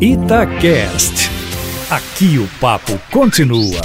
Itacast. Aqui o papo continua.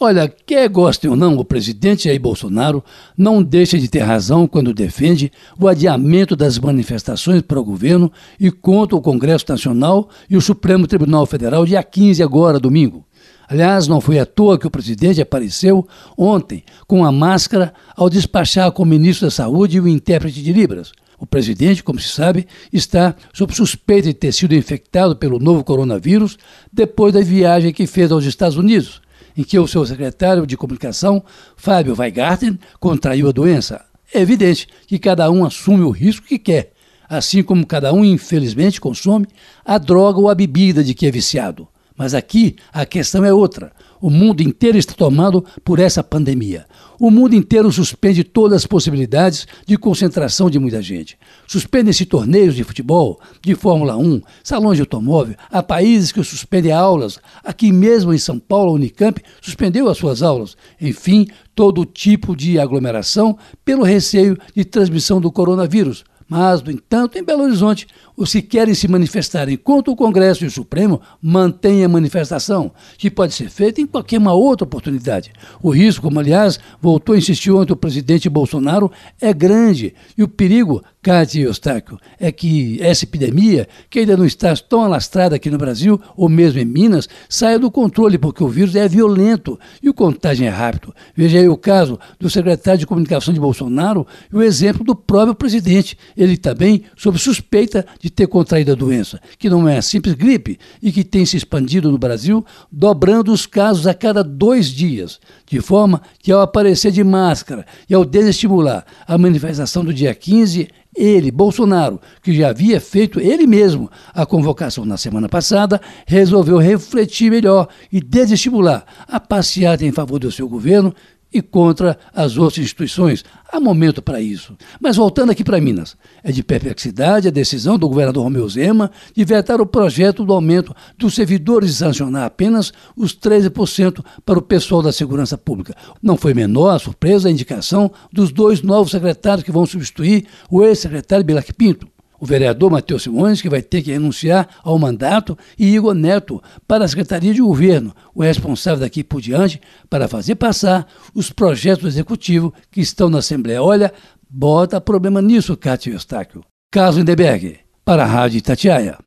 Olha, quer goste ou não, o presidente Jair Bolsonaro não deixa de ter razão quando defende o adiamento das manifestações para o governo e contra o Congresso Nacional e o Supremo Tribunal Federal dia 15 agora, domingo. Aliás, não foi à toa que o presidente apareceu ontem com a máscara ao despachar com o ministro da Saúde e o intérprete de Libras. O presidente, como se sabe, está sob suspeita de ter sido infectado pelo novo coronavírus depois da viagem que fez aos Estados Unidos em que o seu secretário de comunicação, Fábio Weigarten, contraiu a doença. É evidente que cada um assume o risco que quer, assim como cada um, infelizmente, consome a droga ou a bebida de que é viciado. Mas aqui a questão é outra. O mundo inteiro está tomado por essa pandemia. O mundo inteiro suspende todas as possibilidades de concentração de muita gente. Suspendem-se torneios de futebol, de Fórmula 1, salões de automóvel. Há países que suspendem aulas. Aqui mesmo em São Paulo, a Unicamp suspendeu as suas aulas. Enfim, todo tipo de aglomeração pelo receio de transmissão do coronavírus. Mas, no entanto, em Belo Horizonte, os que querem se manifestarem contra o Congresso e o Supremo mantêm a manifestação, que pode ser feita em qualquer uma outra oportunidade. O risco, como aliás voltou a insistir ontem o presidente Bolsonaro, é grande e o perigo, Cátia Eustáquio, é que essa epidemia, que ainda não está tão alastrada aqui no Brasil ou mesmo em Minas, saia do controle, porque o vírus é violento e o contágio é rápido. Veja aí o caso do secretário de comunicação de Bolsonaro e o exemplo do próprio presidente ele também sob suspeita de ter contraído a doença, que não é simples gripe e que tem se expandido no Brasil, dobrando os casos a cada dois dias, de forma que ao aparecer de máscara e ao desestimular a manifestação do dia 15, ele, Bolsonaro, que já havia feito ele mesmo a convocação na semana passada, resolveu refletir melhor e desestimular a passeata em favor do seu governo e contra as outras instituições. Há momento para isso. Mas voltando aqui para Minas, é de perplexidade a decisão do governador Romeu Zema de vetar o projeto do aumento dos servidores e sancionar apenas os 13% para o pessoal da segurança pública. Não foi menor a surpresa a indicação dos dois novos secretários que vão substituir o ex-secretário Bilac Pinto o vereador Matheus Simões, que vai ter que renunciar ao mandato, e Igor Neto para a Secretaria de Governo, o responsável daqui por diante para fazer passar os projetos do Executivo que estão na Assembleia. Olha, bota problema nisso, Cátia Eustáquio. Carlos Lindeberg, para a Rádio Itatiaia.